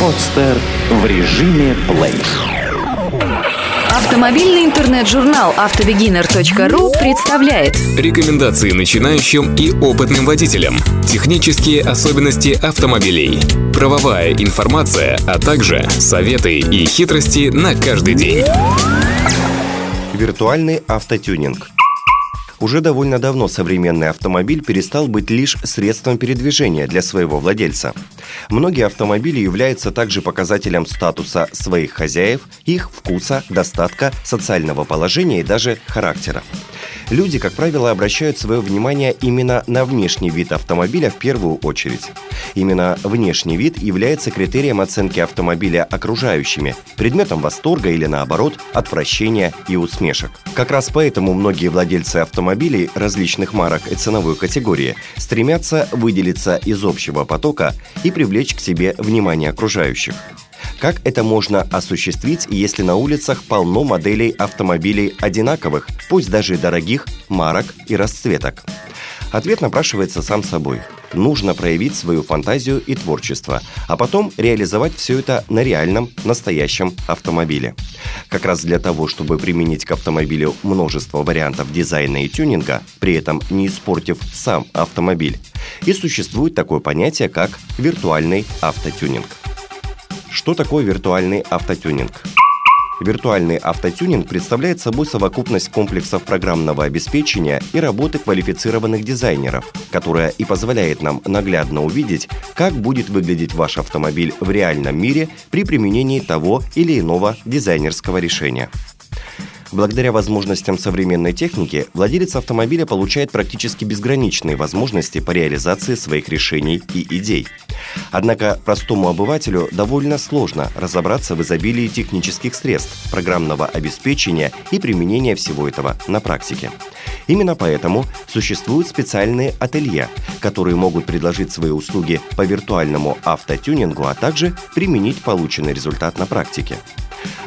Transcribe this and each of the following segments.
Подстер в режиме плей. Автомобильный интернет-журнал автобегинер.ру представляет Рекомендации начинающим и опытным водителям. Технические особенности автомобилей. Правовая информация, а также советы и хитрости на каждый день. Виртуальный автотюнинг. Уже довольно давно современный автомобиль перестал быть лишь средством передвижения для своего владельца. Многие автомобили являются также показателем статуса своих хозяев, их вкуса, достатка, социального положения и даже характера. Люди, как правило, обращают свое внимание именно на внешний вид автомобиля в первую очередь. Именно внешний вид является критерием оценки автомобиля окружающими, предметом восторга или наоборот, отвращения и усмешек. Как раз поэтому многие владельцы автомобилей различных марок и ценовой категории стремятся выделиться из общего потока и привлечь к себе внимание окружающих. Как это можно осуществить, если на улицах полно моделей автомобилей одинаковых, пусть даже дорогих, марок и расцветок? Ответ напрашивается сам собой. Нужно проявить свою фантазию и творчество, а потом реализовать все это на реальном, настоящем автомобиле. Как раз для того, чтобы применить к автомобилю множество вариантов дизайна и тюнинга, при этом не испортив сам автомобиль, и существует такое понятие, как виртуальный автотюнинг. Что такое виртуальный автотюнинг? Виртуальный автотюнинг представляет собой совокупность комплексов программного обеспечения и работы квалифицированных дизайнеров, которая и позволяет нам наглядно увидеть, как будет выглядеть ваш автомобиль в реальном мире при применении того или иного дизайнерского решения. Благодаря возможностям современной техники, владелец автомобиля получает практически безграничные возможности по реализации своих решений и идей. Однако простому обывателю довольно сложно разобраться в изобилии технических средств, программного обеспечения и применения всего этого на практике. Именно поэтому существуют специальные ателье, которые могут предложить свои услуги по виртуальному автотюнингу, а также применить полученный результат на практике.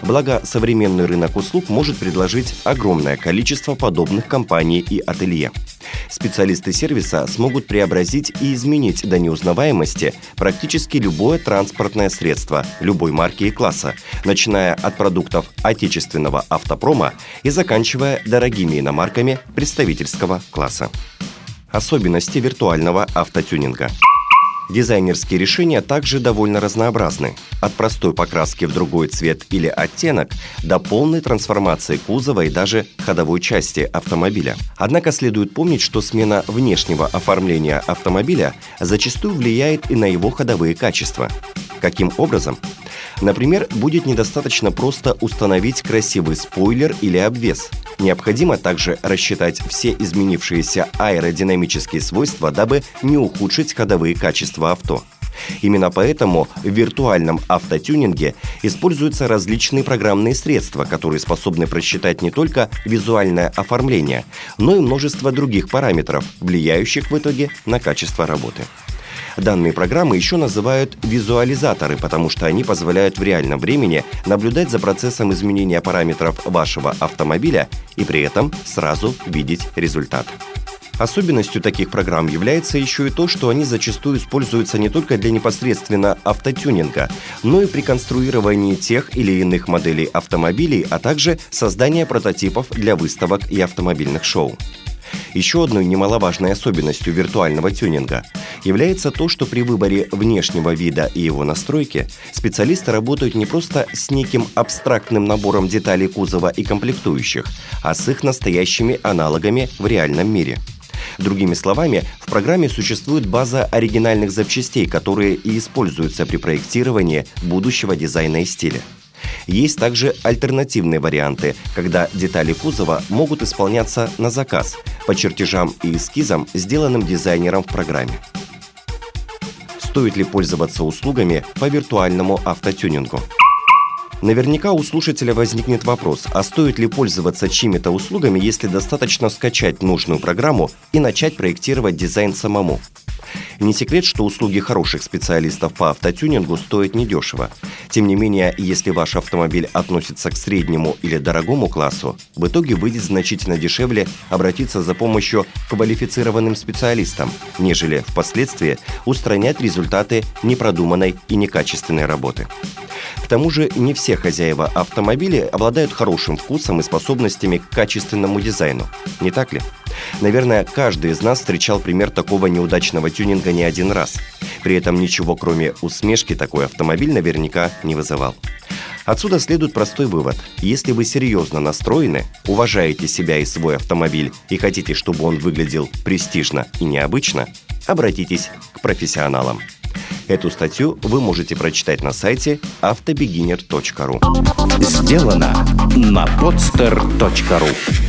Благо, современный рынок услуг может предложить огромное количество подобных компаний и ателье. Специалисты сервиса смогут преобразить и изменить до неузнаваемости практически любое транспортное средство любой марки и класса, начиная от продуктов отечественного автопрома и заканчивая дорогими иномарками представительского класса. Особенности виртуального автотюнинга – Дизайнерские решения также довольно разнообразны. От простой покраски в другой цвет или оттенок до полной трансформации кузова и даже ходовой части автомобиля. Однако следует помнить, что смена внешнего оформления автомобиля зачастую влияет и на его ходовые качества. Каким образом? Например, будет недостаточно просто установить красивый спойлер или обвес. Необходимо также рассчитать все изменившиеся аэродинамические свойства, дабы не ухудшить ходовые качества авто. Именно поэтому в виртуальном автотюнинге используются различные программные средства, которые способны просчитать не только визуальное оформление, но и множество других параметров, влияющих в итоге на качество работы. Данные программы еще называют визуализаторы, потому что они позволяют в реальном времени наблюдать за процессом изменения параметров вашего автомобиля и при этом сразу видеть результат. Особенностью таких программ является еще и то, что они зачастую используются не только для непосредственно автотюнинга, но и при конструировании тех или иных моделей автомобилей, а также создания прототипов для выставок и автомобильных шоу. Еще одной немаловажной особенностью виртуального тюнинга является то, что при выборе внешнего вида и его настройки специалисты работают не просто с неким абстрактным набором деталей кузова и комплектующих, а с их настоящими аналогами в реальном мире. Другими словами, в программе существует база оригинальных запчастей, которые и используются при проектировании будущего дизайна и стиля. Есть также альтернативные варианты, когда детали кузова могут исполняться на заказ по чертежам и эскизам, сделанным дизайнером в программе. Стоит ли пользоваться услугами по виртуальному автотюнингу? Наверняка у слушателя возникнет вопрос, а стоит ли пользоваться чьими-то услугами, если достаточно скачать нужную программу и начать проектировать дизайн самому? Не секрет, что услуги хороших специалистов по автотюнингу стоят недешево. Тем не менее, если ваш автомобиль относится к среднему или дорогому классу, в итоге выйдет значительно дешевле обратиться за помощью к квалифицированным специалистам, нежели впоследствии устранять результаты непродуманной и некачественной работы. К тому же не все хозяева автомобилей обладают хорошим вкусом и способностями к качественному дизайну. Не так ли? Наверное, каждый из нас встречал пример такого неудачного тюнинга не один раз. При этом ничего, кроме усмешки, такой автомобиль наверняка не вызывал. Отсюда следует простой вывод. Если вы серьезно настроены, уважаете себя и свой автомобиль и хотите, чтобы он выглядел престижно и необычно, обратитесь к профессионалам. Эту статью вы можете прочитать на сайте автобегинер.ру. Сделано на podster.ru